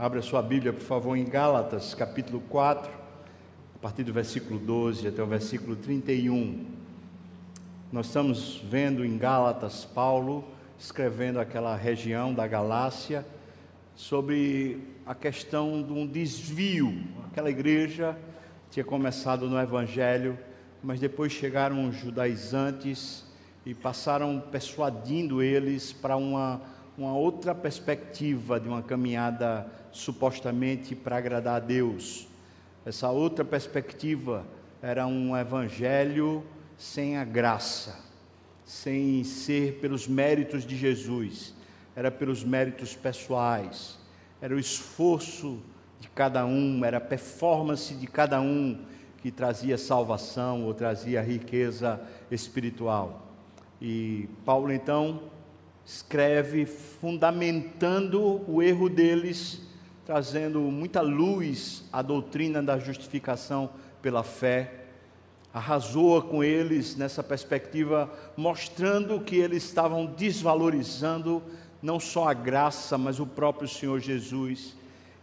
Abra sua Bíblia, por favor, em Gálatas, capítulo 4, a partir do versículo 12 até o versículo 31. Nós estamos vendo em Gálatas Paulo escrevendo aquela região da Galácia sobre a questão de um desvio. Aquela igreja tinha começado no Evangelho, mas depois chegaram os judaizantes e passaram persuadindo eles para uma, uma outra perspectiva de uma caminhada supostamente para agradar a Deus. Essa outra perspectiva era um evangelho sem a graça, sem ser pelos méritos de Jesus, era pelos méritos pessoais, era o esforço de cada um, era a performance de cada um que trazia salvação ou trazia riqueza espiritual. E Paulo então escreve fundamentando o erro deles, trazendo muita luz à doutrina da justificação pela fé. Arrasou com eles nessa perspectiva, mostrando que eles estavam desvalorizando não só a graça, mas o próprio Senhor Jesus,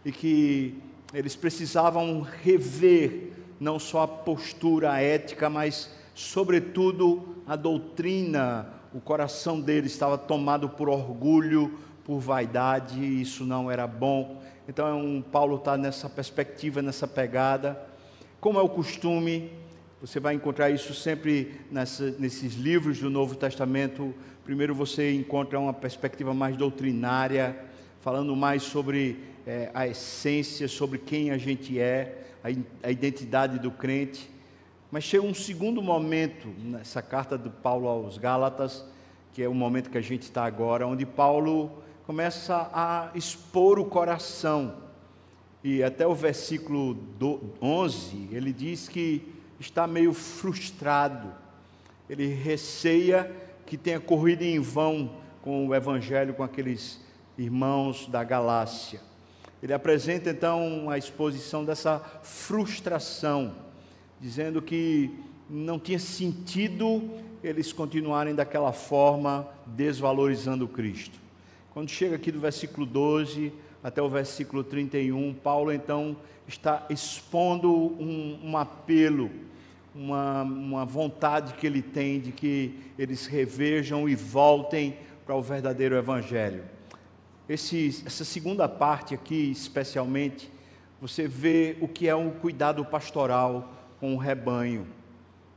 e que eles precisavam rever não só a postura ética, mas sobretudo, a doutrina, o coração dele estava tomado por orgulho, por vaidade, e isso não era bom. Então, Paulo está nessa perspectiva, nessa pegada. Como é o costume, você vai encontrar isso sempre nessa, nesses livros do Novo Testamento. Primeiro, você encontra uma perspectiva mais doutrinária, falando mais sobre é, a essência, sobre quem a gente é, a, a identidade do crente. Mas chega um segundo momento nessa carta do Paulo aos Gálatas, que é o momento que a gente está agora, onde Paulo começa a expor o coração. E até o versículo 11, ele diz que está meio frustrado. Ele receia que tenha corrido em vão com o evangelho com aqueles irmãos da Galácia. Ele apresenta então a exposição dessa frustração dizendo que não tinha sentido eles continuarem daquela forma, desvalorizando Cristo. Quando chega aqui do versículo 12 até o versículo 31, Paulo então está expondo um, um apelo, uma, uma vontade que ele tem de que eles revejam e voltem para o verdadeiro Evangelho. Esse, essa segunda parte aqui, especialmente, você vê o que é um cuidado pastoral com o rebanho.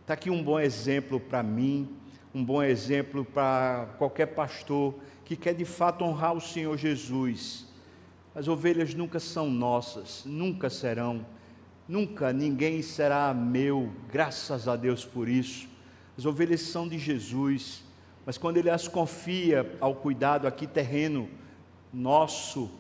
Está aqui um bom exemplo para mim, um bom exemplo para qualquer pastor que quer de fato honrar o Senhor Jesus. As ovelhas nunca são nossas, nunca serão, nunca ninguém será meu, graças a Deus por isso. As ovelhas são de Jesus, mas quando Ele as confia ao cuidado aqui terreno nosso,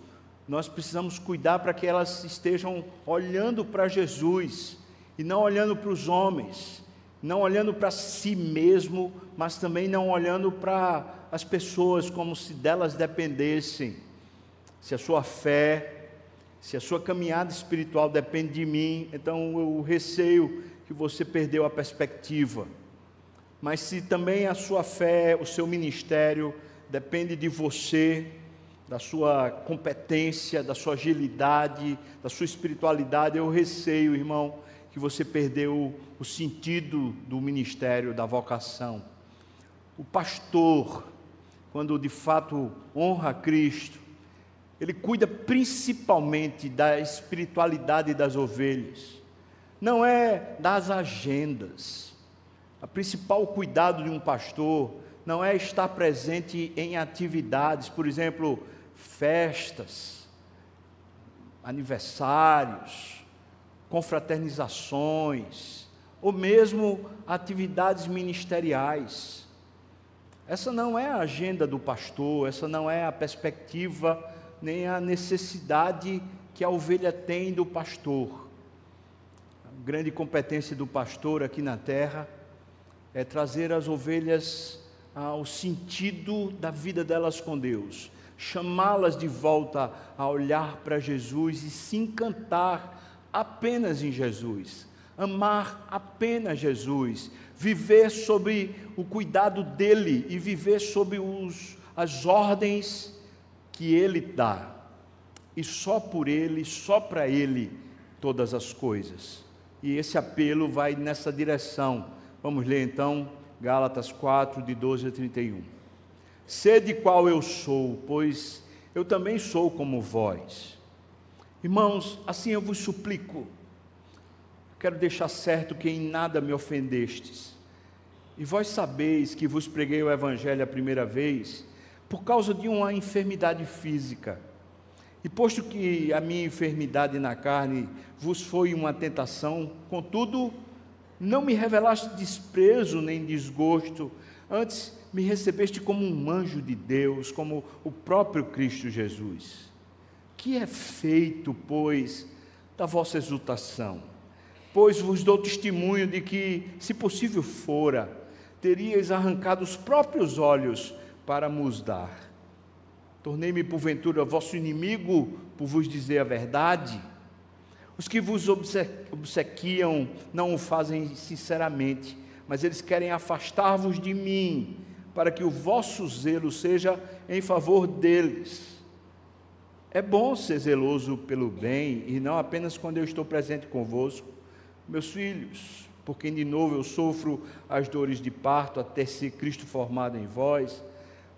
nós precisamos cuidar para que elas estejam olhando para Jesus e não olhando para os homens, não olhando para si mesmo, mas também não olhando para as pessoas como se delas dependessem. Se a sua fé, se a sua caminhada espiritual depende de mim, então eu receio que você perdeu a perspectiva. Mas se também a sua fé, o seu ministério depende de você, da sua competência, da sua agilidade, da sua espiritualidade, eu receio, irmão, que você perdeu o sentido do ministério, da vocação. O pastor, quando de fato honra Cristo, ele cuida principalmente da espiritualidade das ovelhas, não é das agendas. O principal cuidado de um pastor não é estar presente em atividades, por exemplo, festas, aniversários, confraternizações, ou mesmo atividades ministeriais. Essa não é a agenda do pastor, essa não é a perspectiva nem a necessidade que a ovelha tem do pastor. A grande competência do pastor aqui na terra é trazer as ovelhas ao sentido da vida delas com Deus, chamá-las de volta a olhar para Jesus e se encantar apenas em Jesus, amar apenas Jesus, viver sob o cuidado dele e viver sob os, as ordens que ele dá. e só por Ele, só para Ele, todas as coisas. E esse apelo vai nessa direção. Vamos ler então Gálatas 4, de 12 a 31. Sede qual eu sou, pois eu também sou como vós. Irmãos, assim eu vos suplico. Quero deixar certo que em nada me ofendestes. E vós sabeis que vos preguei o Evangelho a primeira vez por causa de uma enfermidade física. E posto que a minha enfermidade na carne vos foi uma tentação, contudo, não me revelaste desprezo nem desgosto, antes me recebeste como um anjo de Deus, como o próprio Cristo Jesus. Que é feito, pois, da vossa exultação? Pois vos dou testemunho de que, se possível fora, teríeis arrancado os próprios olhos para nos dar. Tornei-me, porventura, vosso inimigo por vos dizer a verdade? Os que vos obsequiam não o fazem sinceramente, mas eles querem afastar-vos de mim, para que o vosso zelo seja em favor deles. É bom ser zeloso pelo bem, e não apenas quando eu estou presente convosco, meus filhos, porque de novo eu sofro as dores de parto até ser Cristo formado em vós.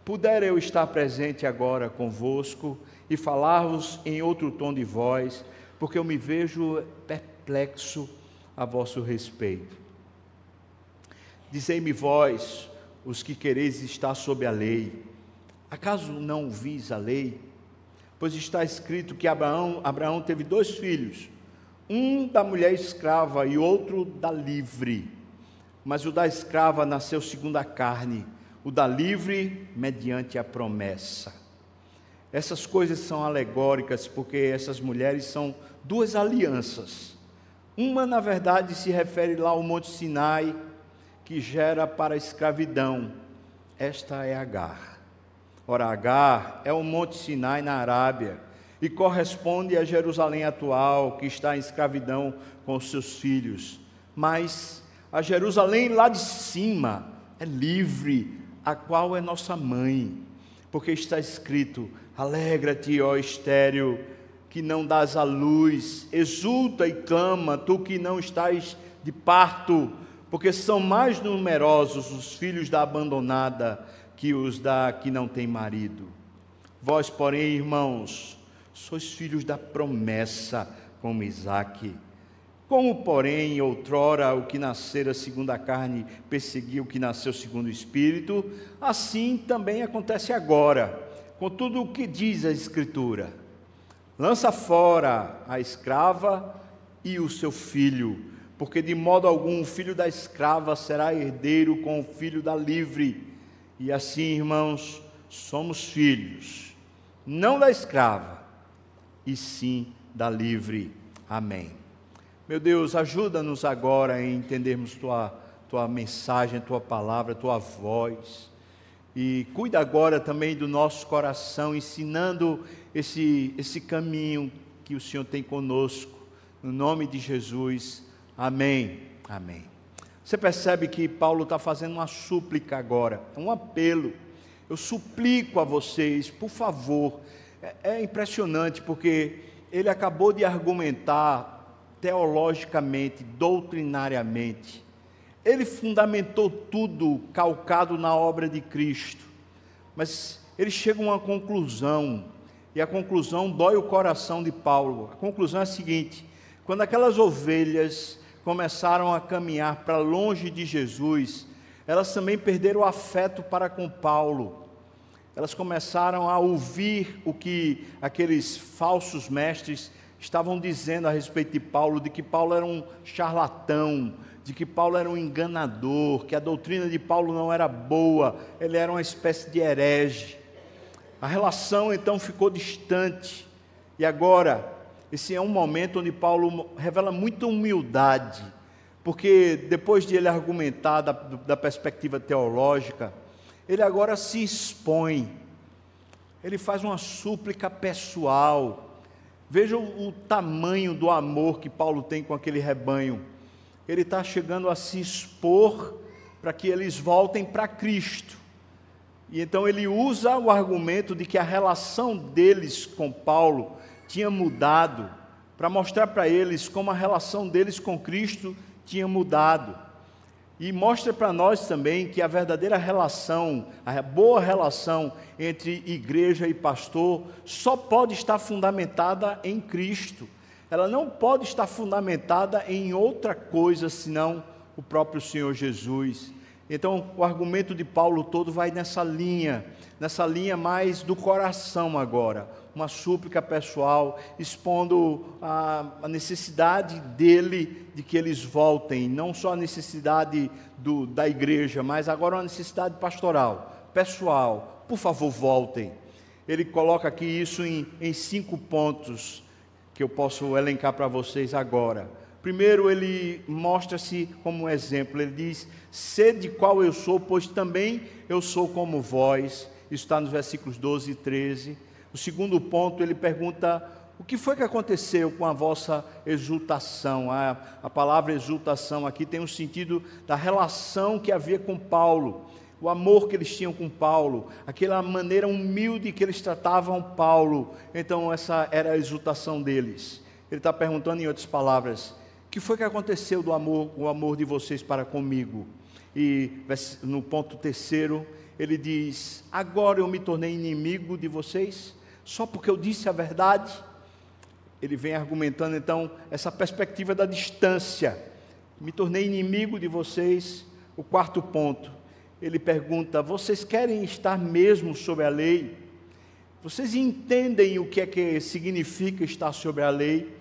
Puder eu estar presente agora convosco e falar-vos em outro tom de voz, porque eu me vejo perplexo a vosso respeito. Dizei-me vós, os que quereis estar sob a lei, acaso não vis a lei? Pois está escrito que Abraão, Abraão teve dois filhos, um da mulher escrava e outro da livre. Mas o da escrava nasceu segundo a carne, o da livre mediante a promessa. Essas coisas são alegóricas porque essas mulheres são duas alianças. Uma, na verdade, se refere lá ao Monte Sinai, que gera para a escravidão. Esta é Agar. Ora, Agar é o Monte Sinai na Arábia e corresponde a Jerusalém atual, que está em escravidão com seus filhos. Mas a Jerusalém lá de cima é livre, a qual é nossa mãe, porque está escrito: Alegra-te, ó estéreo, que não dás a luz, exulta e clama, tu que não estás de parto, porque são mais numerosos os filhos da abandonada que os da que não tem marido. Vós, porém, irmãos, sois filhos da promessa, como Isaque. Como, porém, outrora o que nascera segundo a carne perseguiu o que nasceu segundo o espírito, assim também acontece agora com tudo o que diz a Escritura. Lança fora a escrava e o seu filho, porque de modo algum o filho da escrava será herdeiro com o filho da livre. E assim, irmãos, somos filhos, não da escrava, e sim da livre. Amém. Meu Deus, ajuda-nos agora a entendermos tua, tua mensagem, tua palavra, tua voz. E cuida agora também do nosso coração, ensinando esse, esse caminho que o Senhor tem conosco. No nome de Jesus. Amém. Amém. Você percebe que Paulo está fazendo uma súplica agora, um apelo. Eu suplico a vocês, por favor. É, é impressionante porque ele acabou de argumentar teologicamente, doutrinariamente ele fundamentou tudo calcado na obra de Cristo. Mas ele chega a uma conclusão, e a conclusão dói o coração de Paulo. A conclusão é a seguinte: quando aquelas ovelhas começaram a caminhar para longe de Jesus, elas também perderam o afeto para com Paulo. Elas começaram a ouvir o que aqueles falsos mestres estavam dizendo a respeito de Paulo, de que Paulo era um charlatão, de que Paulo era um enganador, que a doutrina de Paulo não era boa, ele era uma espécie de herege. A relação então ficou distante. E agora, esse é um momento onde Paulo revela muita humildade, porque depois de ele argumentar da, da perspectiva teológica, ele agora se expõe, ele faz uma súplica pessoal. Veja o, o tamanho do amor que Paulo tem com aquele rebanho ele está chegando a se expor para que eles voltem para Cristo. E então ele usa o argumento de que a relação deles com Paulo tinha mudado, para mostrar para eles como a relação deles com Cristo tinha mudado. E mostra para nós também que a verdadeira relação, a boa relação entre igreja e pastor, só pode estar fundamentada em Cristo. Ela não pode estar fundamentada em outra coisa senão o próprio Senhor Jesus. Então, o argumento de Paulo todo vai nessa linha, nessa linha mais do coração agora, uma súplica pessoal, expondo a, a, necessidade dele de que eles voltem, não só a necessidade do, da igreja, mas agora uma necessidade pastoral, pessoal, por favor, voltem. Ele coloca aqui isso em, em cinco pontos que eu posso elencar para vocês agora. Primeiro, ele mostra-se como um exemplo. Ele diz: Sede qual eu sou, pois também eu sou como vós. Isso está nos versículos 12 e 13. O segundo ponto, ele pergunta: O que foi que aconteceu com a vossa exultação? A, a palavra exultação aqui tem o um sentido da relação que havia com Paulo, o amor que eles tinham com Paulo, aquela maneira humilde que eles tratavam Paulo. Então, essa era a exultação deles. Ele está perguntando, em outras palavras, que foi que aconteceu do amor, o amor de vocês para comigo? E no ponto terceiro, ele diz: Agora eu me tornei inimigo de vocês, só porque eu disse a verdade. Ele vem argumentando então essa perspectiva da distância. Me tornei inimigo de vocês. O quarto ponto, ele pergunta: Vocês querem estar mesmo sob a lei? Vocês entendem o que é que significa estar sobre a lei?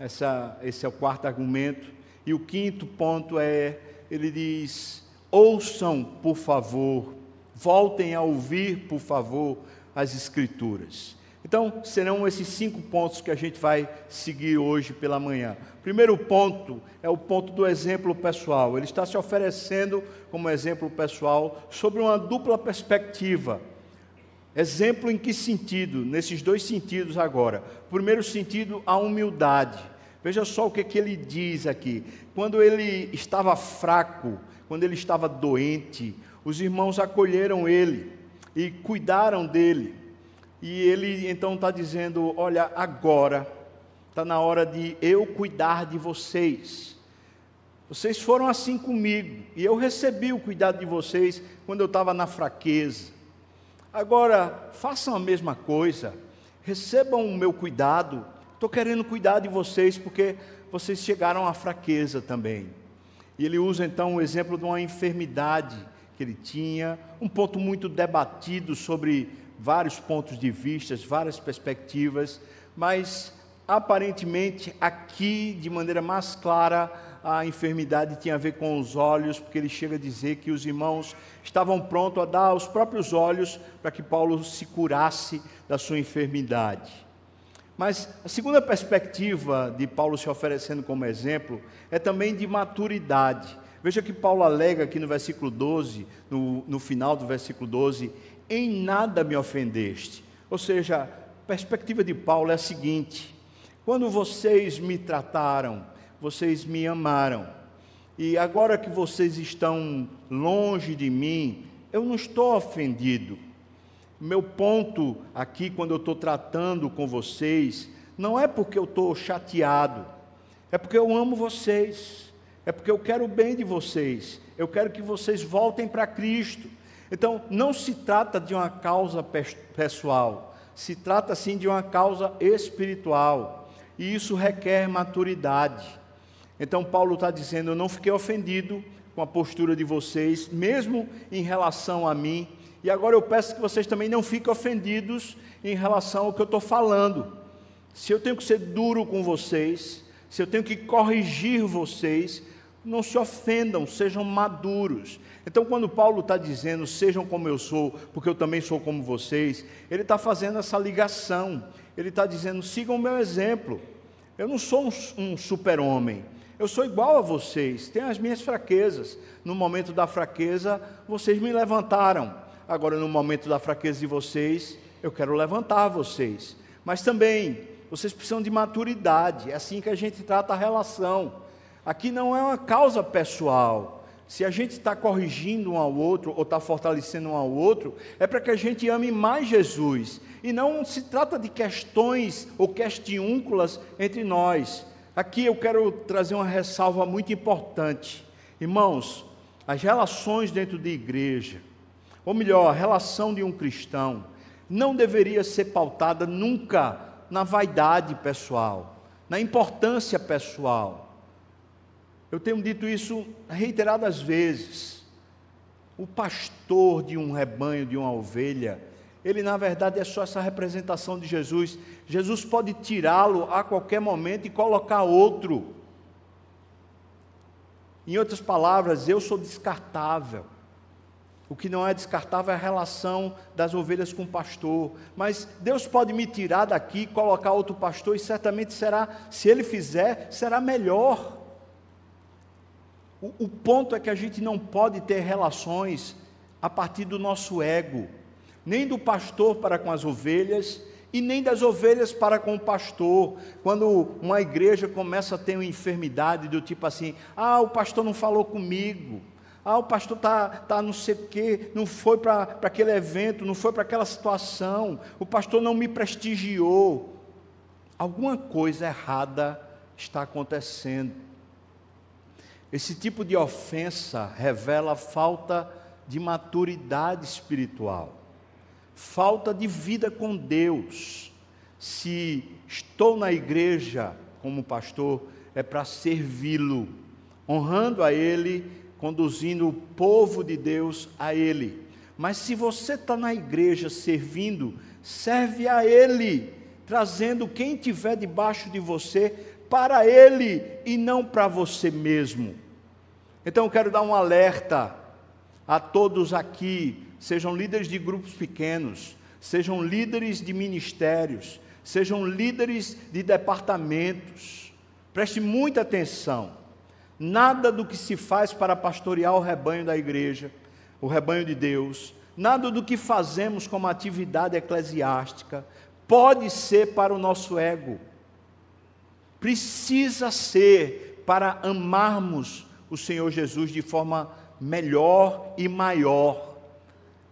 Essa, esse é o quarto argumento. E o quinto ponto é: ele diz, ouçam, por favor, voltem a ouvir, por favor, as Escrituras. Então, serão esses cinco pontos que a gente vai seguir hoje pela manhã. Primeiro ponto é o ponto do exemplo pessoal. Ele está se oferecendo como exemplo pessoal sobre uma dupla perspectiva. Exemplo em que sentido? Nesses dois sentidos agora. Primeiro sentido, a humildade. Veja só o que, que ele diz aqui. Quando ele estava fraco, quando ele estava doente, os irmãos acolheram ele e cuidaram dele. E ele então está dizendo: Olha, agora está na hora de eu cuidar de vocês. Vocês foram assim comigo, e eu recebi o cuidado de vocês quando eu estava na fraqueza. Agora, façam a mesma coisa, recebam o meu cuidado. Estou querendo cuidar de vocês porque vocês chegaram à fraqueza também. E ele usa então o exemplo de uma enfermidade que ele tinha, um ponto muito debatido sobre vários pontos de vista, várias perspectivas, mas aparentemente aqui, de maneira mais clara, a enfermidade tinha a ver com os olhos, porque ele chega a dizer que os irmãos estavam prontos a dar os próprios olhos para que Paulo se curasse da sua enfermidade. Mas a segunda perspectiva de Paulo se oferecendo como exemplo é também de maturidade. Veja que Paulo alega aqui no versículo 12, no, no final do versículo 12: Em nada me ofendeste. Ou seja, a perspectiva de Paulo é a seguinte: quando vocês me trataram vocês me amaram. E agora que vocês estão longe de mim, eu não estou ofendido. Meu ponto aqui, quando eu estou tratando com vocês, não é porque eu estou chateado, é porque eu amo vocês, é porque eu quero o bem de vocês, eu quero que vocês voltem para Cristo. Então, não se trata de uma causa pessoal, se trata sim de uma causa espiritual, e isso requer maturidade. Então, Paulo está dizendo: Eu não fiquei ofendido com a postura de vocês, mesmo em relação a mim, e agora eu peço que vocês também não fiquem ofendidos em relação ao que eu estou falando. Se eu tenho que ser duro com vocês, se eu tenho que corrigir vocês, não se ofendam, sejam maduros. Então, quando Paulo está dizendo, sejam como eu sou, porque eu também sou como vocês, ele está fazendo essa ligação. Ele está dizendo, sigam o meu exemplo. Eu não sou um, um super-homem, eu sou igual a vocês, tenho as minhas fraquezas. No momento da fraqueza, vocês me levantaram. Agora, no momento da fraqueza de vocês, eu quero levantar vocês. Mas também, vocês precisam de maturidade. É assim que a gente trata a relação. Aqui não é uma causa pessoal. se a gente está corrigindo um ao outro ou está fortalecendo um ao outro, é para que a gente ame mais Jesus. E não se trata de questões ou questiúnculas entre nós. Aqui eu quero trazer uma ressalva muito importante. Irmãos, as relações dentro de igreja, ou melhor, a relação de um cristão, não deveria ser pautada nunca na vaidade pessoal, na importância pessoal eu tenho dito isso reiteradas vezes. O pastor de um rebanho, de uma ovelha, ele na verdade é só essa representação de Jesus. Jesus pode tirá-lo a qualquer momento e colocar outro. Em outras palavras, eu sou descartável. O que não é descartável é a relação das ovelhas com o pastor. Mas Deus pode me tirar daqui, colocar outro pastor, e certamente será, se Ele fizer, será melhor. O, o ponto é que a gente não pode ter relações a partir do nosso ego, nem do pastor para com as ovelhas e nem das ovelhas para com o pastor. Quando uma igreja começa a ter uma enfermidade do tipo assim: ah, o pastor não falou comigo. Ah, o pastor está tá não sei o quê, não foi para aquele evento, não foi para aquela situação, o pastor não me prestigiou. Alguma coisa errada está acontecendo. Esse tipo de ofensa revela falta de maturidade espiritual, falta de vida com Deus. Se estou na igreja como pastor, é para servi-lo, honrando a Ele, conduzindo o povo de Deus a Ele. Mas se você está na igreja servindo, serve a Ele, trazendo quem tiver debaixo de você para Ele e não para você mesmo. Então eu quero dar um alerta a todos aqui, sejam líderes de grupos pequenos, sejam líderes de ministérios, sejam líderes de departamentos. Preste muita atenção. Nada do que se faz para pastorear o rebanho da igreja, o rebanho de Deus, nada do que fazemos como atividade eclesiástica pode ser para o nosso ego precisa ser para amarmos o Senhor Jesus de forma melhor e maior.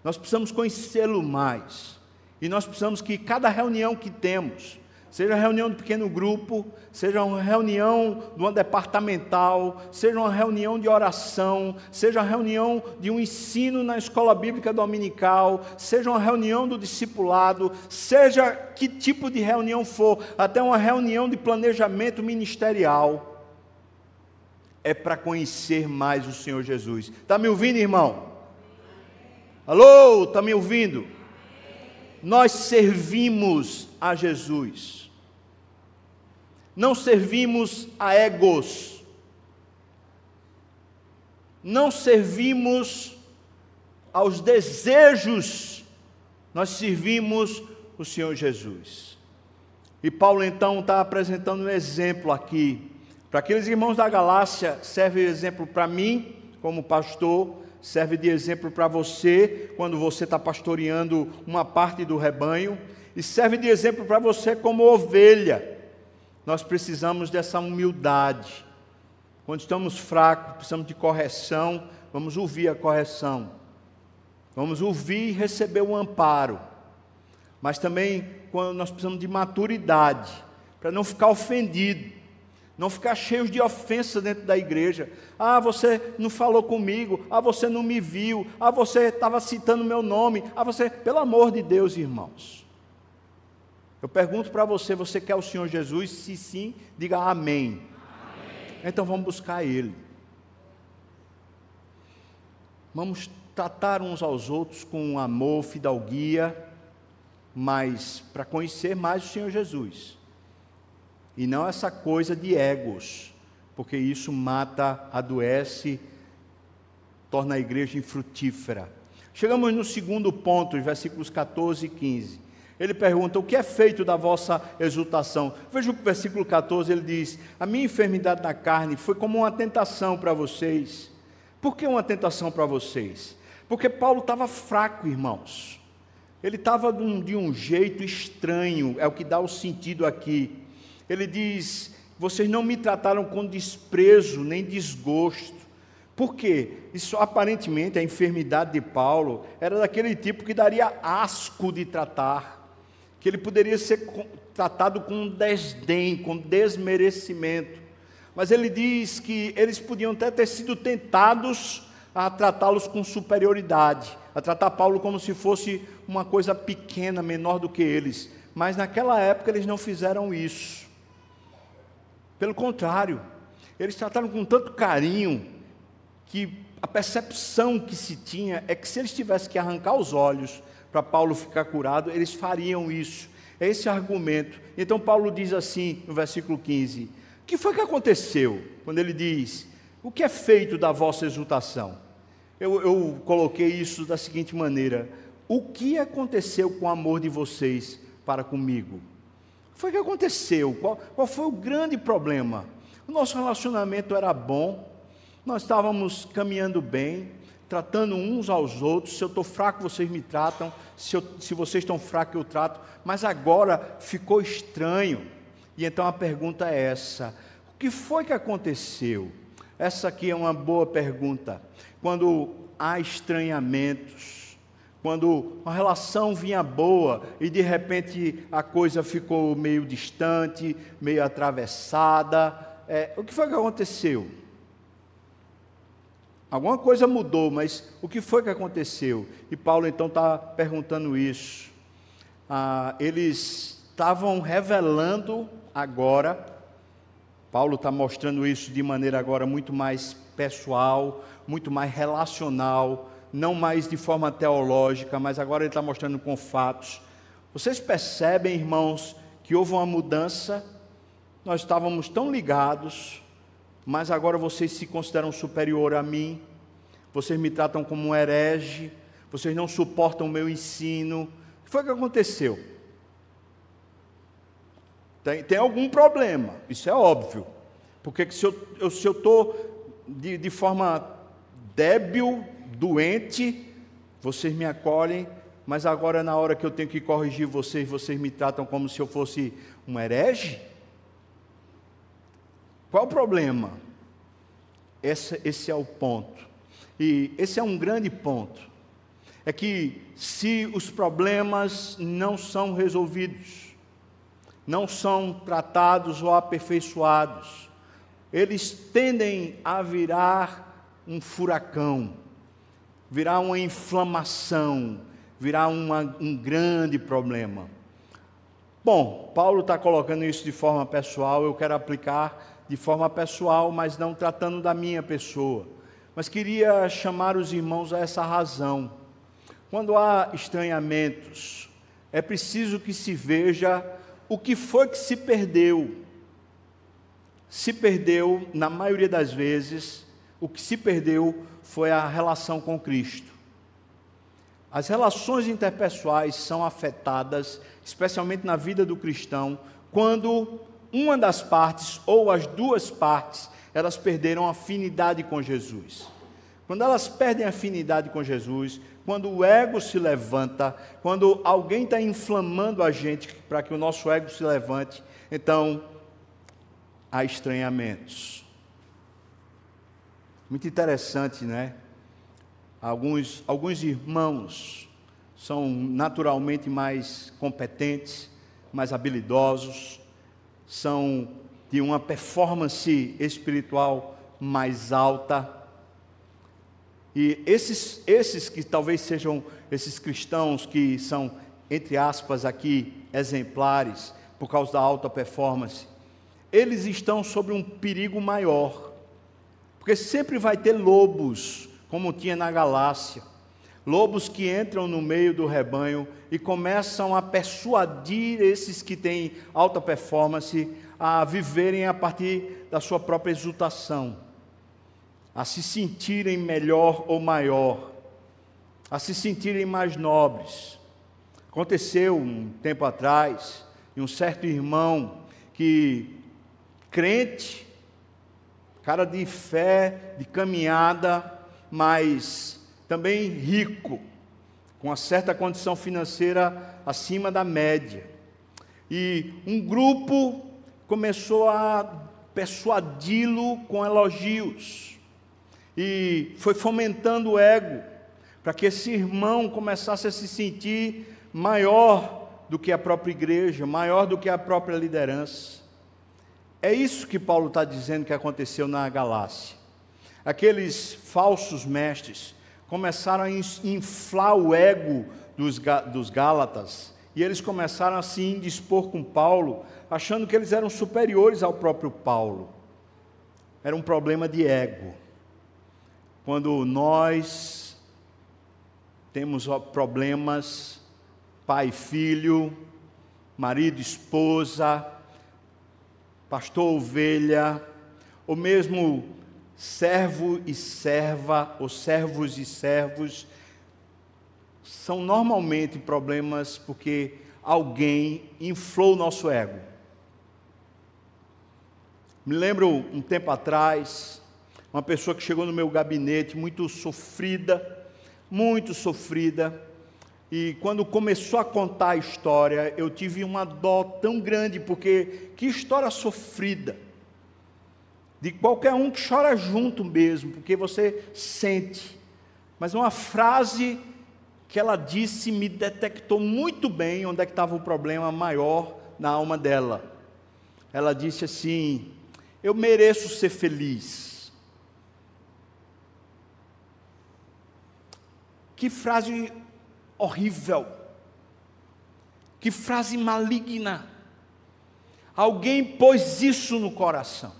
Nós precisamos conhecê-lo mais. E nós precisamos que cada reunião que temos, seja reunião de pequeno grupo, seja uma reunião de uma departamental, seja uma reunião de oração, seja uma reunião de um ensino na escola bíblica dominical, seja uma reunião do discipulado, seja que tipo de reunião for, até uma reunião de planejamento ministerial, é para conhecer mais o Senhor Jesus. Está me ouvindo, irmão? Alô, está me ouvindo? Nós servimos a Jesus não servimos a egos, não servimos aos desejos, nós servimos o Senhor Jesus. E Paulo então está apresentando um exemplo aqui. Para aqueles irmãos da Galácia, serve de exemplo para mim, como pastor, serve de exemplo para você, quando você está pastoreando uma parte do rebanho, e serve de exemplo para você como ovelha nós precisamos dessa humildade. Quando estamos fracos, precisamos de correção, vamos ouvir a correção. Vamos ouvir e receber o amparo. Mas também quando nós precisamos de maturidade, para não ficar ofendido, não ficar cheio de ofensa dentro da igreja. Ah, você não falou comigo. Ah, você não me viu. Ah, você estava citando meu nome. Ah, você, pelo amor de Deus, irmãos. Eu pergunto para você: você quer o Senhor Jesus? Se sim, diga amém. amém. Então vamos buscar Ele. Vamos tratar uns aos outros com amor, fidalguia, mas para conhecer mais o Senhor Jesus. E não essa coisa de egos, porque isso mata, adoece, torna a igreja infrutífera. Chegamos no segundo ponto, versículos 14 e 15. Ele pergunta: O que é feito da vossa exultação? Veja o versículo 14, ele diz: A minha enfermidade na carne foi como uma tentação para vocês. Por que uma tentação para vocês? Porque Paulo estava fraco, irmãos. Ele estava de, um, de um jeito estranho, é o que dá o sentido aqui. Ele diz: Vocês não me trataram com desprezo nem desgosto, Por quê? Isso aparentemente, a enfermidade de Paulo era daquele tipo que daria asco de tratar, que ele poderia ser tratado com desdém, com desmerecimento. Mas ele diz que eles podiam até ter sido tentados a tratá-los com superioridade, a tratar Paulo como se fosse uma coisa pequena, menor do que eles. Mas naquela época eles não fizeram isso. Pelo contrário, eles trataram com tanto carinho que a percepção que se tinha é que se eles tivessem que arrancar os olhos para Paulo ficar curado, eles fariam isso. É esse argumento. Então Paulo diz assim no versículo 15: O que foi que aconteceu? Quando ele diz: O que é feito da vossa exultação? Eu, eu coloquei isso da seguinte maneira: O que aconteceu com o amor de vocês para comigo? Foi que aconteceu? Qual, qual foi o grande problema? O nosso relacionamento era bom, nós estávamos caminhando bem, tratando uns aos outros. Se eu estou fraco, vocês me tratam. Se, eu, se vocês estão fracos, eu trato. Mas agora ficou estranho. E então a pergunta é essa: o que foi que aconteceu? Essa aqui é uma boa pergunta. Quando há estranhamentos, quando a relação vinha boa e de repente a coisa ficou meio distante, meio atravessada, é, o que foi que aconteceu? Alguma coisa mudou, mas o que foi que aconteceu? E Paulo então está perguntando isso. Ah, eles estavam revelando agora, Paulo está mostrando isso de maneira agora muito mais pessoal, muito mais relacional, não mais de forma teológica, mas agora ele está mostrando com fatos. Vocês percebem, irmãos, que houve uma mudança? Nós estávamos tão ligados, mas agora vocês se consideram superior a mim, vocês me tratam como um herege, vocês não suportam o meu ensino. O que foi que aconteceu? Tem, tem algum problema, isso é óbvio. Porque se eu estou de, de forma débil, doente, vocês me acolhem, mas agora na hora que eu tenho que corrigir vocês, vocês me tratam como se eu fosse um herege? Qual o problema? Esse, esse é o ponto. E esse é um grande ponto. É que se os problemas não são resolvidos, não são tratados ou aperfeiçoados, eles tendem a virar um furacão, virar uma inflamação, virar uma, um grande problema. Bom, Paulo está colocando isso de forma pessoal, eu quero aplicar de forma pessoal, mas não tratando da minha pessoa. Mas queria chamar os irmãos a essa razão. Quando há estranhamentos, é preciso que se veja o que foi que se perdeu. Se perdeu, na maioria das vezes, o que se perdeu foi a relação com Cristo. As relações interpessoais são afetadas, especialmente na vida do cristão, quando uma das partes ou as duas partes, elas perderam afinidade com Jesus. Quando elas perdem afinidade com Jesus, quando o ego se levanta, quando alguém está inflamando a gente para que o nosso ego se levante, então há estranhamentos. Muito interessante, né? Alguns, alguns irmãos são naturalmente mais competentes, mais habilidosos, são de uma performance espiritual mais alta. E esses, esses que talvez sejam esses cristãos que são, entre aspas, aqui, exemplares, por causa da alta performance, eles estão sob um perigo maior, porque sempre vai ter lobos, como tinha na Galácia lobos que entram no meio do rebanho e começam a persuadir esses que têm alta performance a viverem a partir da sua própria exultação, a se sentirem melhor ou maior, a se sentirem mais nobres. Aconteceu um tempo atrás, e um certo irmão que crente, cara de fé, de caminhada, mas também rico, com uma certa condição financeira acima da média. E um grupo começou a persuadi-lo com elogios. E foi fomentando o ego, para que esse irmão começasse a se sentir maior do que a própria igreja, maior do que a própria liderança. É isso que Paulo está dizendo que aconteceu na Galácia. Aqueles falsos mestres começaram a inflar o ego dos, dos Gálatas e eles começaram a se indispor com Paulo, achando que eles eram superiores ao próprio Paulo. Era um problema de ego. Quando nós temos problemas, pai e filho, marido e esposa, pastor ovelha, ou mesmo servo e serva, ou servos e servos, são normalmente problemas porque alguém inflou o nosso ego. Me lembro um tempo atrás, uma pessoa que chegou no meu gabinete muito sofrida, muito sofrida, e quando começou a contar a história, eu tive uma dó tão grande, porque que história sofrida. De qualquer um que chora junto mesmo, porque você sente. Mas uma frase que ela disse me detectou muito bem onde é que estava o problema maior na alma dela. Ela disse assim: Eu mereço ser feliz. Que frase horrível. Que frase maligna. Alguém pôs isso no coração.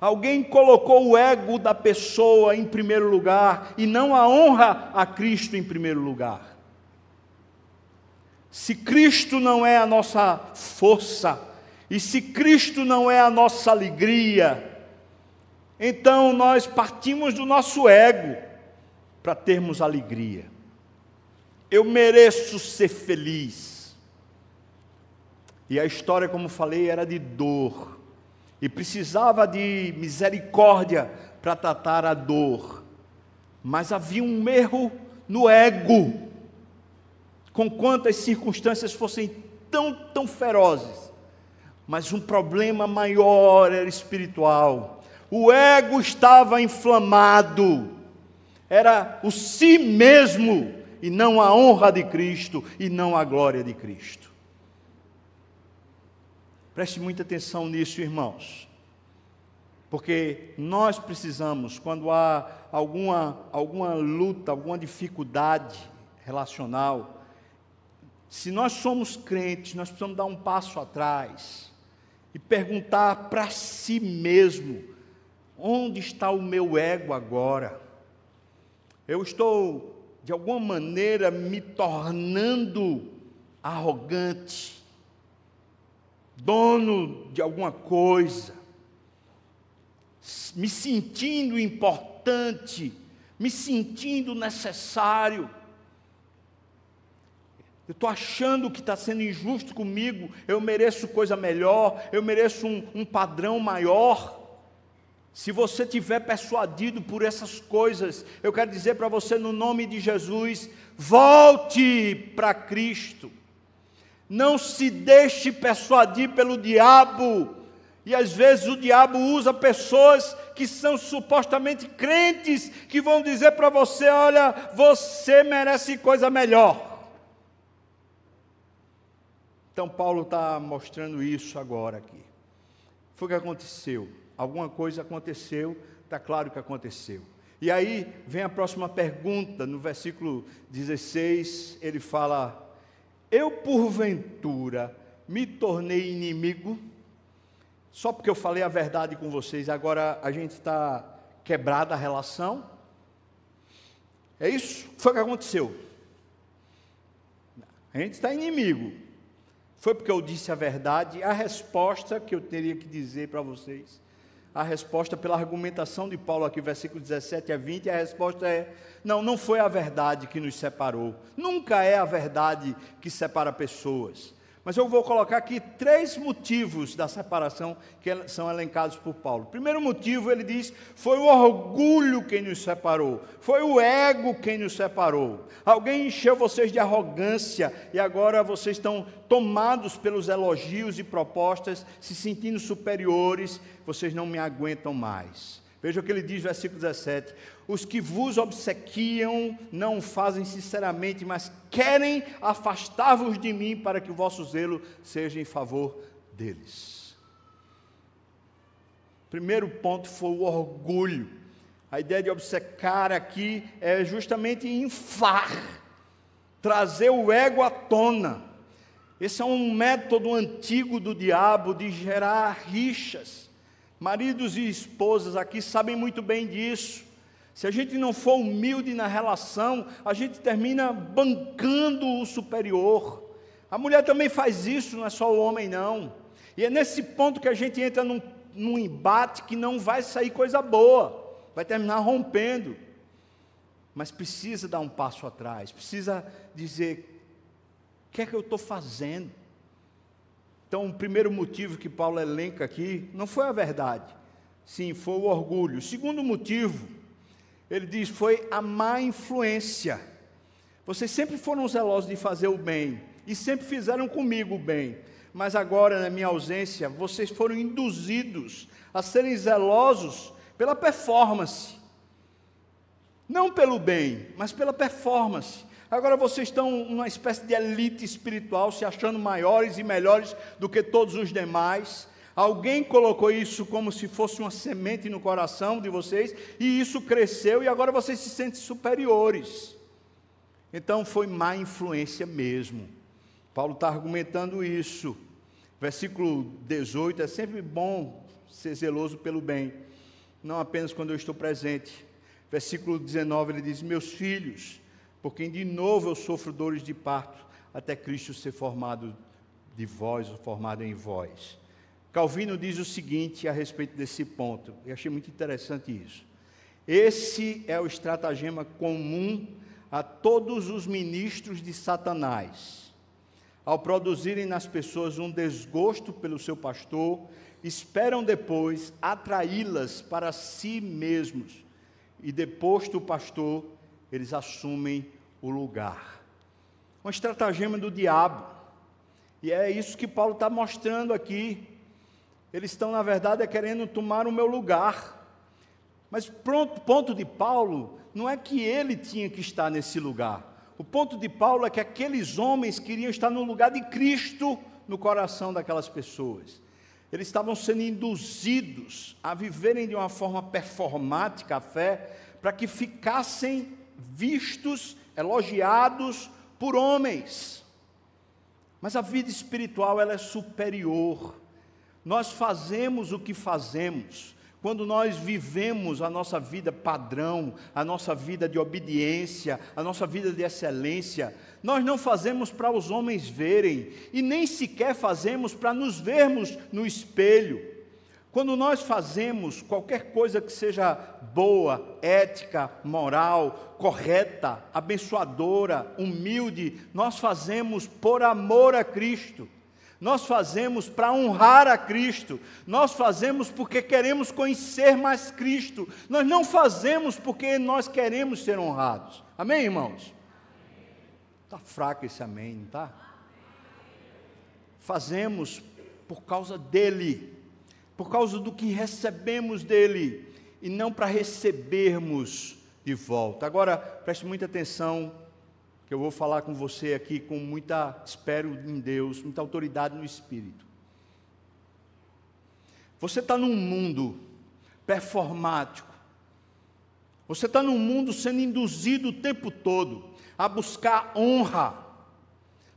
Alguém colocou o ego da pessoa em primeiro lugar e não a honra a Cristo em primeiro lugar. Se Cristo não é a nossa força, e se Cristo não é a nossa alegria, então nós partimos do nosso ego para termos alegria. Eu mereço ser feliz. E a história, como falei, era de dor. E precisava de misericórdia para tratar a dor, mas havia um erro no ego, com quantas circunstâncias fossem tão, tão ferozes, mas um problema maior era espiritual. O ego estava inflamado, era o si mesmo, e não a honra de Cristo, e não a glória de Cristo. Preste muita atenção nisso, irmãos. Porque nós precisamos, quando há alguma, alguma luta, alguma dificuldade relacional, se nós somos crentes, nós precisamos dar um passo atrás e perguntar para si mesmo: onde está o meu ego agora? Eu estou, de alguma maneira, me tornando arrogante, dono de alguma coisa, me sentindo importante, me sentindo necessário. Eu estou achando que está sendo injusto comigo, eu mereço coisa melhor, eu mereço um, um padrão maior. Se você tiver persuadido por essas coisas, eu quero dizer para você, no nome de Jesus, volte para Cristo. Não se deixe persuadir pelo diabo. E às vezes o diabo usa pessoas que são supostamente crentes, que vão dizer para você: olha, você merece coisa melhor. Então, Paulo está mostrando isso agora aqui. Foi o que aconteceu. Alguma coisa aconteceu, está claro que aconteceu. E aí vem a próxima pergunta, no versículo 16, ele fala: eu porventura me tornei inimigo, só porque eu falei a verdade com vocês, agora a gente está quebrada a relação? É isso? Foi o que aconteceu. A gente está inimigo. Foi porque eu disse a verdade. A resposta que eu teria que dizer para vocês a resposta pela argumentação de Paulo aqui, versículo 17 a 20, a resposta é: não, não foi a verdade que nos separou. Nunca é a verdade que separa pessoas. Mas eu vou colocar aqui três motivos da separação que são elencados por Paulo. Primeiro motivo, ele diz: foi o orgulho quem nos separou, foi o ego quem nos separou. Alguém encheu vocês de arrogância e agora vocês estão tomados pelos elogios e propostas, se sentindo superiores, vocês não me aguentam mais. Veja o que ele diz, versículo 17: Os que vos obsequiam não fazem sinceramente, mas querem afastar-vos de mim para que o vosso zelo seja em favor deles. Primeiro ponto foi o orgulho. A ideia de obcecar aqui é justamente inflar, trazer o ego à tona. Esse é um método antigo do diabo de gerar rixas Maridos e esposas aqui sabem muito bem disso. Se a gente não for humilde na relação, a gente termina bancando o superior. A mulher também faz isso, não é só o homem, não. E é nesse ponto que a gente entra num, num embate que não vai sair coisa boa, vai terminar rompendo. Mas precisa dar um passo atrás, precisa dizer: o que é que eu estou fazendo? Então, o primeiro motivo que Paulo elenca aqui não foi a verdade, sim, foi o orgulho. O segundo motivo, ele diz, foi a má influência. Vocês sempre foram zelosos de fazer o bem e sempre fizeram comigo o bem, mas agora, na minha ausência, vocês foram induzidos a serem zelosos pela performance. Não pelo bem, mas pela performance. Agora vocês estão numa espécie de elite espiritual, se achando maiores e melhores do que todos os demais. Alguém colocou isso como se fosse uma semente no coração de vocês, e isso cresceu, e agora vocês se sentem superiores. Então foi má influência mesmo. Paulo está argumentando isso. Versículo 18: é sempre bom ser zeloso pelo bem, não apenas quando eu estou presente. Versículo 19 ele diz: Meus filhos, porque de novo eu sofro dores de parto, até Cristo ser formado de vós, ou formado em vós. Calvino diz o seguinte a respeito desse ponto, eu achei muito interessante isso. Esse é o estratagema comum a todos os ministros de Satanás. Ao produzirem nas pessoas um desgosto pelo seu pastor, esperam depois atraí-las para si mesmos. E depois do pastor, eles assumem o lugar. Um estratagema do diabo. E é isso que Paulo está mostrando aqui. Eles estão, na verdade, é querendo tomar o meu lugar. Mas pronto, ponto de Paulo não é que ele tinha que estar nesse lugar. O ponto de Paulo é que aqueles homens queriam estar no lugar de Cristo no coração daquelas pessoas. Eles estavam sendo induzidos a viverem de uma forma performática a fé, para que ficassem vistos, elogiados por homens. Mas a vida espiritual ela é superior. Nós fazemos o que fazemos quando nós vivemos a nossa vida padrão, a nossa vida de obediência, a nossa vida de excelência, nós não fazemos para os homens verem e nem sequer fazemos para nos vermos no espelho. Quando nós fazemos qualquer coisa que seja boa, ética, moral, correta, abençoadora, humilde, nós fazemos por amor a Cristo. Nós fazemos para honrar a Cristo. Nós fazemos porque queremos conhecer mais Cristo. Nós não fazemos porque nós queremos ser honrados. Amém, irmãos? Está fraco esse amém, não está? Fazemos por causa dele por causa do que recebemos dele e não para recebermos de volta. Agora, preste muita atenção, que eu vou falar com você aqui com muita, espero em Deus, muita autoridade no Espírito. Você está num mundo performático, você está num mundo sendo induzido o tempo todo a buscar honra,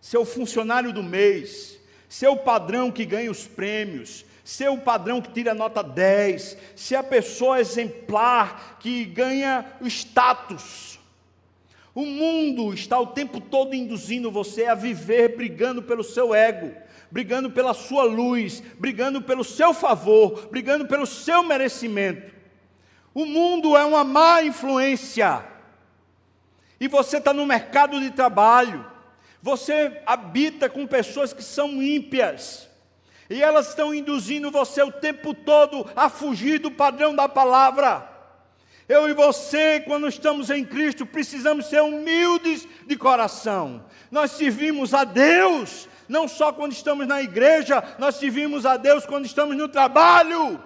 ser o funcionário do mês, ser o padrão que ganha os prêmios, ser o padrão que tira nota 10, ser a pessoa exemplar que ganha status. O mundo está o tempo todo induzindo você a viver brigando pelo seu ego, brigando pela sua luz, brigando pelo seu favor, brigando pelo seu merecimento. O mundo é uma má influência. E você está no mercado de trabalho, você habita com pessoas que são ímpias e elas estão induzindo você o tempo todo a fugir do padrão da palavra. Eu e você, quando estamos em Cristo, precisamos ser humildes de coração. Nós servimos a Deus, não só quando estamos na igreja, nós servimos a Deus quando estamos no trabalho.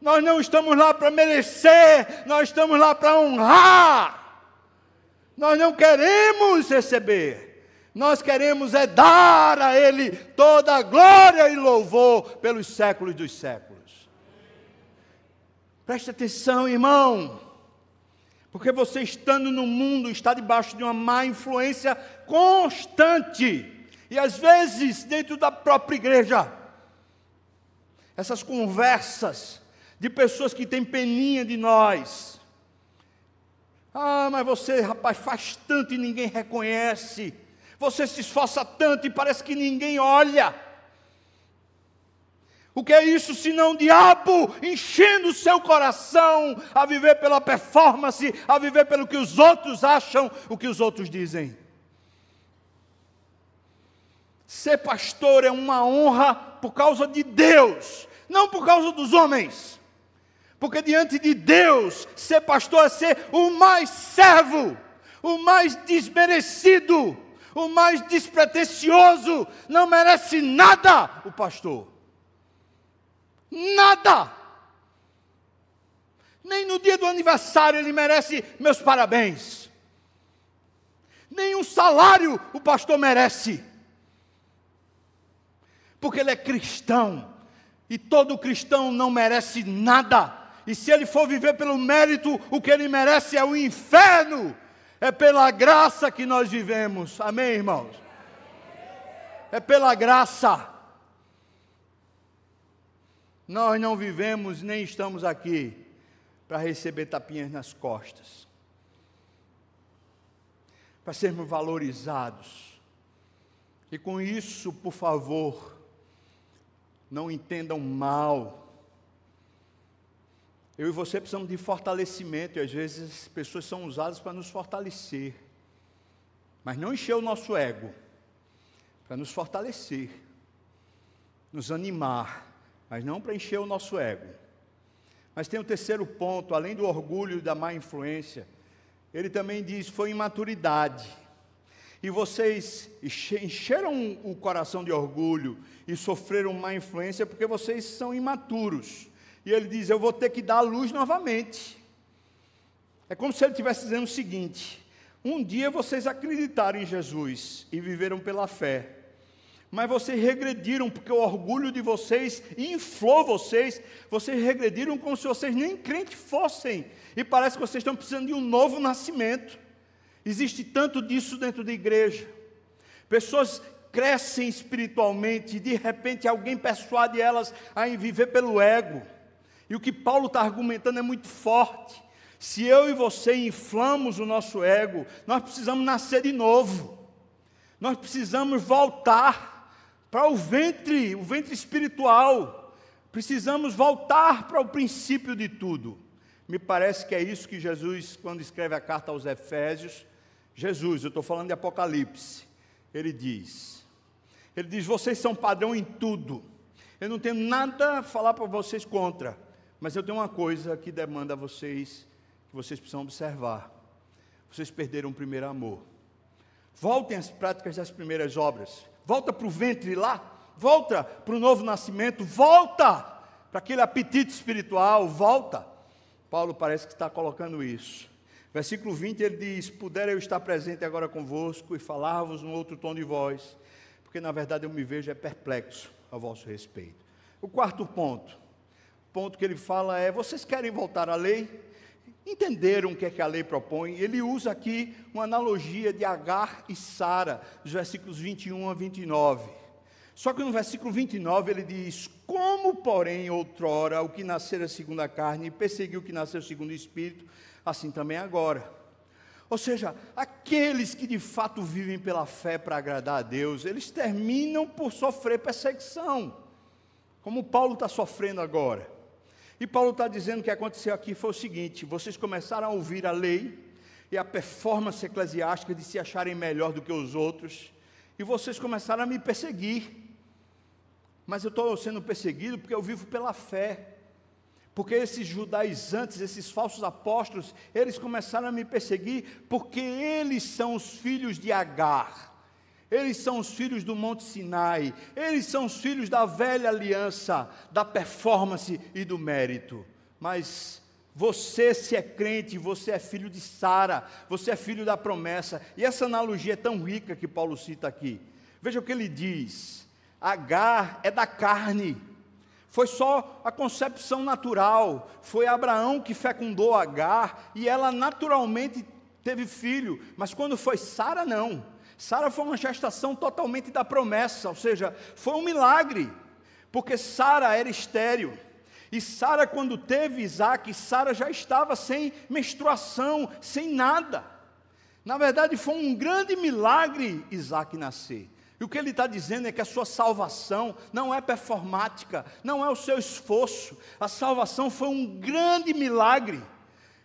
Nós não estamos lá para merecer, nós estamos lá para honrar. Nós não queremos receber, nós queremos é dar a Ele toda a glória e louvor pelos séculos dos séculos. Preste atenção, irmão, porque você estando no mundo está debaixo de uma má influência constante, e às vezes dentro da própria igreja. Essas conversas de pessoas que têm peninha de nós. Ah, mas você, rapaz, faz tanto e ninguém reconhece. Você se esforça tanto e parece que ninguém olha. O que é isso senão o diabo enchendo o seu coração a viver pela performance, a viver pelo que os outros acham, o que os outros dizem? Ser pastor é uma honra por causa de Deus, não por causa dos homens. Porque diante de Deus, ser pastor é ser o mais servo, o mais desmerecido, o mais despretensioso, não merece nada o pastor. Nada. Nem no dia do aniversário ele merece meus parabéns. Nem um salário o pastor merece. Porque ele é cristão. E todo cristão não merece nada e se ele for viver pelo mérito, o que ele merece é o inferno. É pela graça que nós vivemos. Amém, irmãos? É pela graça. Nós não vivemos nem estamos aqui para receber tapinhas nas costas. Para sermos valorizados. E com isso, por favor, não entendam mal eu e você precisamos de fortalecimento, e às vezes as pessoas são usadas para nos fortalecer, mas não encher o nosso ego, para nos fortalecer, nos animar, mas não para encher o nosso ego. Mas tem o terceiro ponto, além do orgulho e da má influência, ele também diz: foi imaturidade. E vocês encheram o coração de orgulho e sofreram má influência porque vocês são imaturos. E ele diz: Eu vou ter que dar a luz novamente. É como se ele estivesse dizendo o seguinte: Um dia vocês acreditaram em Jesus e viveram pela fé. Mas vocês regrediram porque o orgulho de vocês inflou vocês. Vocês regrediram como se vocês nem crente fossem. E parece que vocês estão precisando de um novo nascimento. Existe tanto disso dentro da igreja. Pessoas crescem espiritualmente e de repente alguém persuade elas a viver pelo ego. E o que Paulo está argumentando é muito forte. Se eu e você inflamos o nosso ego, nós precisamos nascer de novo. Nós precisamos voltar para o ventre, o ventre espiritual. Precisamos voltar para o princípio de tudo. Me parece que é isso que Jesus, quando escreve a carta aos Efésios, Jesus, eu estou falando de Apocalipse, ele diz: Ele diz, vocês são padrão em tudo. Eu não tenho nada a falar para vocês contra. Mas eu tenho uma coisa que demanda a vocês, que vocês precisam observar. Vocês perderam o primeiro amor. Voltem às práticas das primeiras obras. Volta para o ventre lá. Volta para o novo nascimento. Volta para aquele apetite espiritual. Volta. Paulo parece que está colocando isso. Versículo 20 ele diz: Puder eu estar presente agora convosco e falar-vos num outro tom de voz, porque na verdade eu me vejo é perplexo a vosso respeito. O quarto ponto, ponto que ele fala é: vocês querem voltar à lei? Entenderam o que é que a lei propõe? Ele usa aqui uma analogia de Agar e Sara, dos versículos 21 a 29. Só que no versículo 29 ele diz: Como, porém, outrora o que nascera segundo a carne perseguiu o que nasceu segundo o espírito, assim também agora. Ou seja, aqueles que de fato vivem pela fé para agradar a Deus, eles terminam por sofrer perseguição, como Paulo está sofrendo agora. E Paulo está dizendo que aconteceu aqui foi o seguinte: vocês começaram a ouvir a lei e a performance eclesiástica de se acharem melhor do que os outros, e vocês começaram a me perseguir. Mas eu estou sendo perseguido porque eu vivo pela fé. Porque esses judaizantes, esses falsos apóstolos, eles começaram a me perseguir porque eles são os filhos de Agar. Eles são os filhos do Monte Sinai, eles são os filhos da velha aliança, da performance e do mérito. Mas você, se é crente, você é filho de Sara, você é filho da promessa. E essa analogia é tão rica que Paulo cita aqui. Veja o que ele diz: Agar é da carne. Foi só a concepção natural. Foi Abraão que fecundou Agar e ela naturalmente teve filho. Mas quando foi Sara, não. Sara foi uma gestação totalmente da promessa, ou seja, foi um milagre, porque Sara era estéril. E Sara, quando teve Isaac, Sara já estava sem menstruação, sem nada. Na verdade, foi um grande milagre Isaac nascer. E o que ele está dizendo é que a sua salvação não é performática, não é o seu esforço. A salvação foi um grande milagre.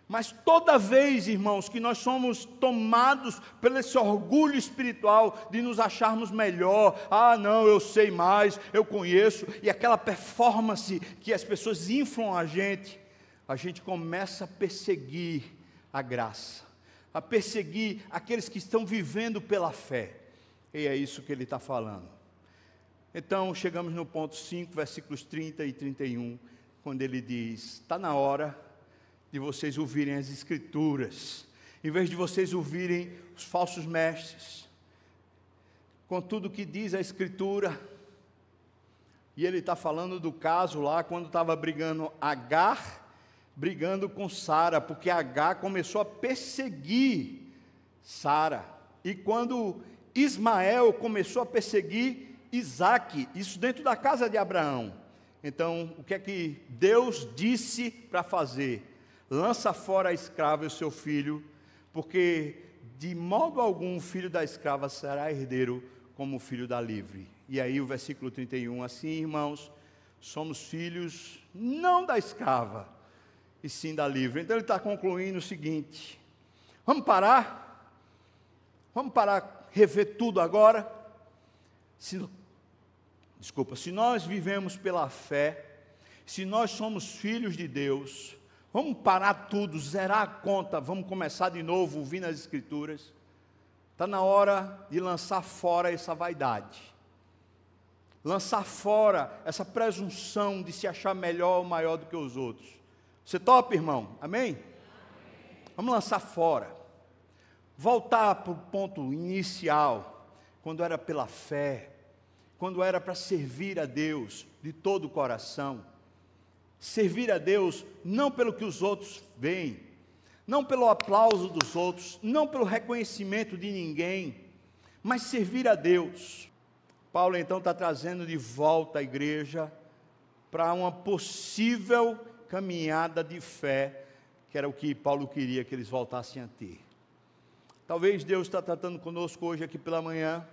Mas toda vez, irmãos, que nós somos tomados pelo esse orgulho espiritual de nos acharmos melhor, ah, não, eu sei mais, eu conheço, e aquela performance que as pessoas inflam a gente, a gente começa a perseguir a graça, a perseguir aqueles que estão vivendo pela fé. E é isso que ele está falando. Então, chegamos no ponto 5, versículos 30 e 31, quando ele diz: está na hora de vocês ouvirem as Escrituras, em vez de vocês ouvirem os falsos mestres, com tudo que diz a Escritura. E ele está falando do caso lá, quando estava brigando Agar, brigando com Sara, porque Agar começou a perseguir Sara. E quando Ismael começou a perseguir Isaac, isso dentro da casa de Abraão. Então, o que é que Deus disse para fazer? Lança fora a escrava e o seu filho, porque de modo algum o filho da escrava será herdeiro como o filho da livre. E aí o versículo 31, assim, irmãos, somos filhos não da escrava, e sim da livre. Então ele está concluindo o seguinte: vamos parar? Vamos parar, rever tudo agora? Se, desculpa, se nós vivemos pela fé, se nós somos filhos de Deus, Vamos parar tudo, zerar a conta, vamos começar de novo ouvindo as Escrituras. Está na hora de lançar fora essa vaidade, lançar fora essa presunção de se achar melhor ou maior do que os outros. Você topa, irmão? Amém? Amém. Vamos lançar fora, voltar para o ponto inicial, quando era pela fé, quando era para servir a Deus de todo o coração servir a Deus não pelo que os outros veem, não pelo aplauso dos outros, não pelo reconhecimento de ninguém, mas servir a Deus. Paulo então está trazendo de volta a igreja para uma possível caminhada de fé, que era o que Paulo queria que eles voltassem a ter. Talvez Deus está tratando conosco hoje aqui pela manhã,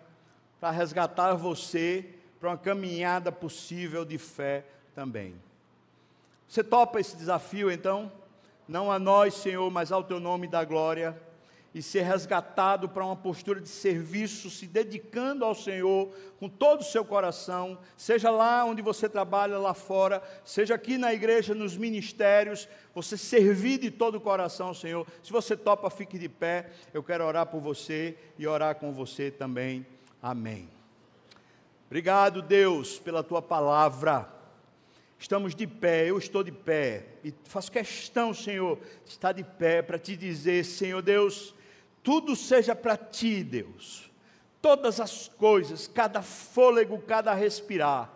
para resgatar você para uma caminhada possível de fé também. Você topa esse desafio então? Não a nós, Senhor, mas ao teu nome da glória, e ser resgatado para uma postura de serviço, se dedicando ao Senhor com todo o seu coração, seja lá onde você trabalha, lá fora, seja aqui na igreja, nos ministérios, você servir de todo o coração Senhor. Se você topa, fique de pé, eu quero orar por você e orar com você também. Amém. Obrigado, Deus, pela tua palavra. Estamos de pé, eu estou de pé, e faço questão, Senhor, de estar de pé para te dizer, Senhor Deus, tudo seja para ti, Deus. Todas as coisas, cada fôlego, cada respirar,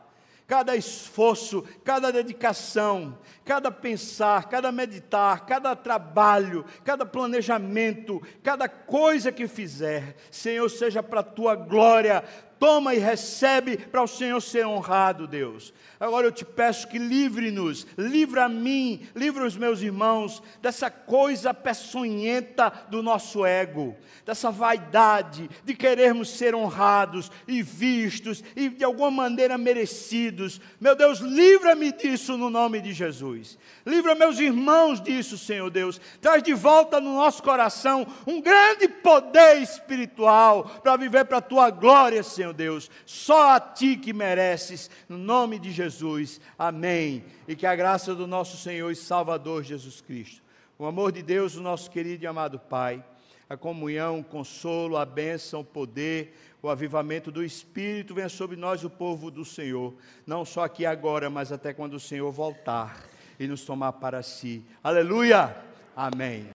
cada esforço, cada dedicação, cada pensar, cada meditar, cada trabalho, cada planejamento, cada coisa que fizer, Senhor, seja para a tua glória, toma e recebe para o Senhor ser honrado, Deus. Agora eu te peço que livre-nos, livra a mim, livra os meus irmãos dessa coisa peçonhenta do nosso ego, dessa vaidade de querermos ser honrados e vistos e de alguma maneira merecidos. Meu Deus, livra-me disso no nome de Jesus. Livra meus irmãos disso, Senhor Deus. Traz de volta no nosso coração um grande poder espiritual para viver para a tua glória, Senhor Deus. Só a ti que mereces, no nome de Jesus. Amém. E que a graça do nosso Senhor e Salvador Jesus Cristo, o amor de Deus, o nosso querido e amado Pai a comunhão, o consolo, a bênção, o poder, o avivamento do Espírito venha sobre nós, o povo do Senhor, não só aqui agora, mas até quando o Senhor voltar e nos tomar para si. Aleluia! Amém.